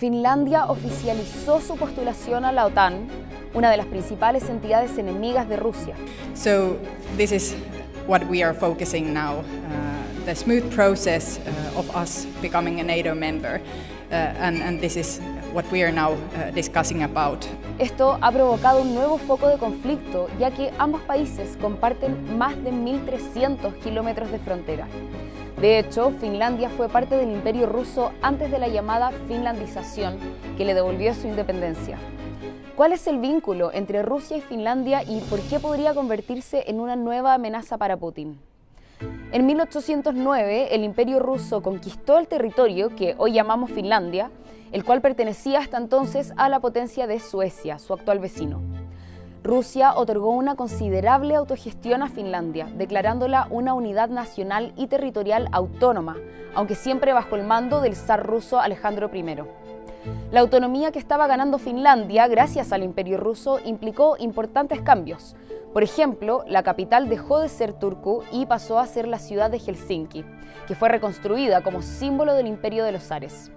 Finlandia oficializó su postulación a la OTAN, una de las principales entidades enemigas de Rusia. So this is what we are focusing now, uh, the smooth process uh, of us becoming a NATO member, and, and this is what we are now uh, discussing about. Esto ha provocado un nuevo foco de conflicto, ya que ambos países comparten más de 1.300 kilómetros de frontera. De hecho, Finlandia fue parte del imperio ruso antes de la llamada finlandización, que le devolvió su independencia. ¿Cuál es el vínculo entre Rusia y Finlandia y por qué podría convertirse en una nueva amenaza para Putin? En 1809, el imperio ruso conquistó el territorio que hoy llamamos Finlandia, el cual pertenecía hasta entonces a la potencia de Suecia, su actual vecino. Rusia otorgó una considerable autogestión a Finlandia, declarándola una unidad nacional y territorial autónoma, aunque siempre bajo el mando del zar ruso Alejandro I. La autonomía que estaba ganando Finlandia gracias al imperio ruso implicó importantes cambios. Por ejemplo, la capital dejó de ser Turku y pasó a ser la ciudad de Helsinki, que fue reconstruida como símbolo del imperio de los zares.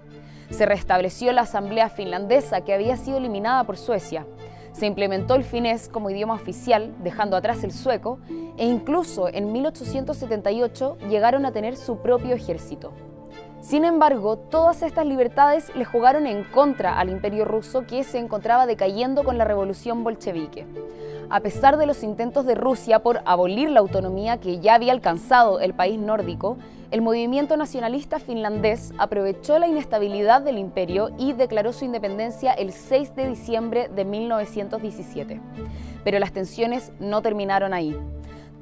Se restableció la asamblea finlandesa que había sido eliminada por Suecia. Se implementó el finés como idioma oficial, dejando atrás el sueco, e incluso en 1878 llegaron a tener su propio ejército. Sin embargo, todas estas libertades le jugaron en contra al imperio ruso que se encontraba decayendo con la revolución bolchevique. A pesar de los intentos de Rusia por abolir la autonomía que ya había alcanzado el país nórdico, el movimiento nacionalista finlandés aprovechó la inestabilidad del imperio y declaró su independencia el 6 de diciembre de 1917. Pero las tensiones no terminaron ahí.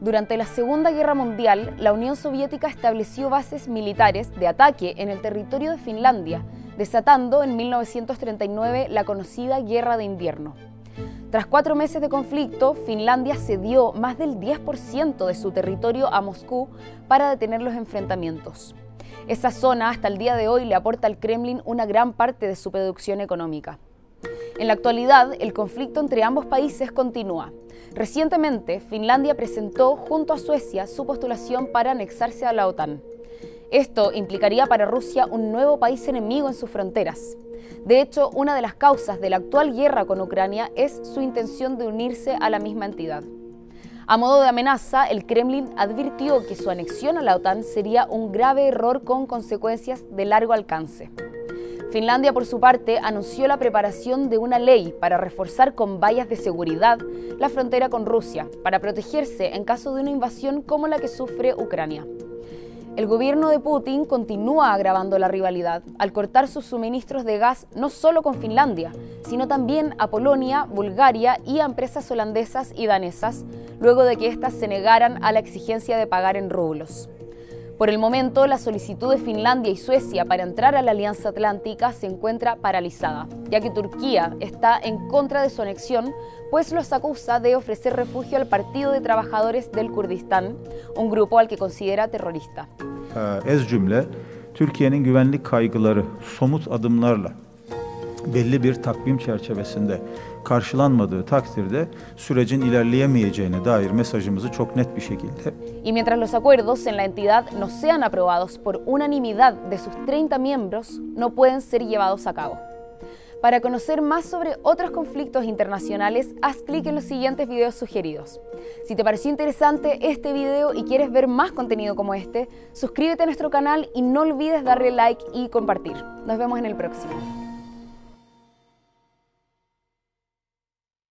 Durante la Segunda Guerra Mundial, la Unión Soviética estableció bases militares de ataque en el territorio de Finlandia, desatando en 1939 la conocida Guerra de Invierno. Tras cuatro meses de conflicto, Finlandia cedió más del 10% de su territorio a Moscú para detener los enfrentamientos. Esa zona hasta el día de hoy le aporta al Kremlin una gran parte de su producción económica. En la actualidad, el conflicto entre ambos países continúa. Recientemente, Finlandia presentó junto a Suecia su postulación para anexarse a la OTAN. Esto implicaría para Rusia un nuevo país enemigo en sus fronteras. De hecho, una de las causas de la actual guerra con Ucrania es su intención de unirse a la misma entidad. A modo de amenaza, el Kremlin advirtió que su anexión a la OTAN sería un grave error con consecuencias de largo alcance. Finlandia, por su parte, anunció la preparación de una ley para reforzar con vallas de seguridad la frontera con Rusia, para protegerse en caso de una invasión como la que sufre Ucrania. El gobierno de Putin continúa agravando la rivalidad al cortar sus suministros de gas no solo con Finlandia, sino también a Polonia, Bulgaria y a empresas holandesas y danesas, luego de que éstas se negaran a la exigencia de pagar en rublos. Por el momento, la solicitud de Finlandia y Suecia para entrar a la Alianza Atlántica se encuentra paralizada, ya que Turquía está en contra de su anexión, pues los acusa de ofrecer refugio al Partido de Trabajadores del Kurdistán, un grupo al que considera terrorista. Cümle Türkiye'nin güvenlik kaygıları somut adımlarla belli bir takvim çerçevesinde karşılanmadığı takdirde sürecin Y mientras los acuerdos en la entidad no sean aprobados por unanimidad de sus 30 miembros, no pueden ser llevados a cabo. Para conocer más sobre otros conflictos internacionales, haz clic en los siguientes videos sugeridos. Si te pareció interesante este video y quieres ver más contenido como este, suscríbete a nuestro canal y no olvides darle like y compartir. Nos vemos en el próximo.